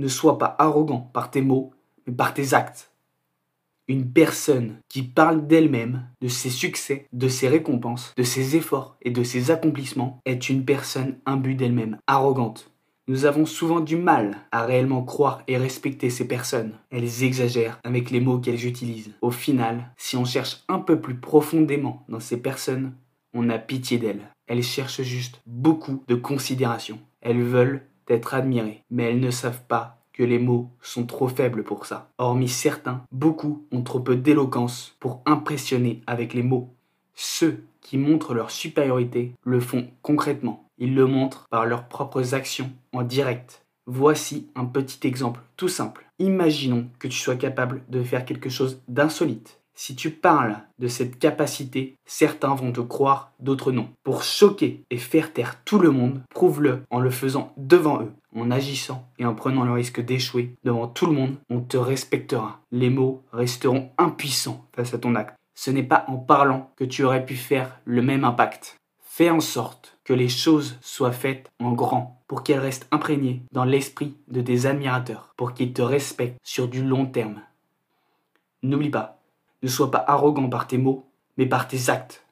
Ne sois pas arrogant par tes mots, mais par tes actes. Une personne qui parle d'elle-même, de ses succès, de ses récompenses, de ses efforts et de ses accomplissements est une personne imbue d'elle-même, arrogante. Nous avons souvent du mal à réellement croire et respecter ces personnes. Elles exagèrent avec les mots qu'elles utilisent. Au final, si on cherche un peu plus profondément dans ces personnes, on a pitié d'elles. Elles cherchent juste beaucoup de considération. Elles veulent être admirées, mais elles ne savent pas que les mots sont trop faibles pour ça. Hormis certains, beaucoup ont trop peu d'éloquence pour impressionner avec les mots. Ceux qui montrent leur supériorité le font concrètement. Ils le montrent par leurs propres actions en direct. Voici un petit exemple tout simple. Imaginons que tu sois capable de faire quelque chose d'insolite. Si tu parles de cette capacité, certains vont te croire, d'autres non. Pour choquer et faire taire tout le monde, prouve-le en le faisant devant eux. En agissant et en prenant le risque d'échouer devant tout le monde, on te respectera. Les mots resteront impuissants face à ton acte. Ce n'est pas en parlant que tu aurais pu faire le même impact. Fais en sorte que les choses soient faites en grand pour qu'elles restent imprégnées dans l'esprit de tes admirateurs, pour qu'ils te respectent sur du long terme. N'oublie pas, ne sois pas arrogant par tes mots, mais par tes actes.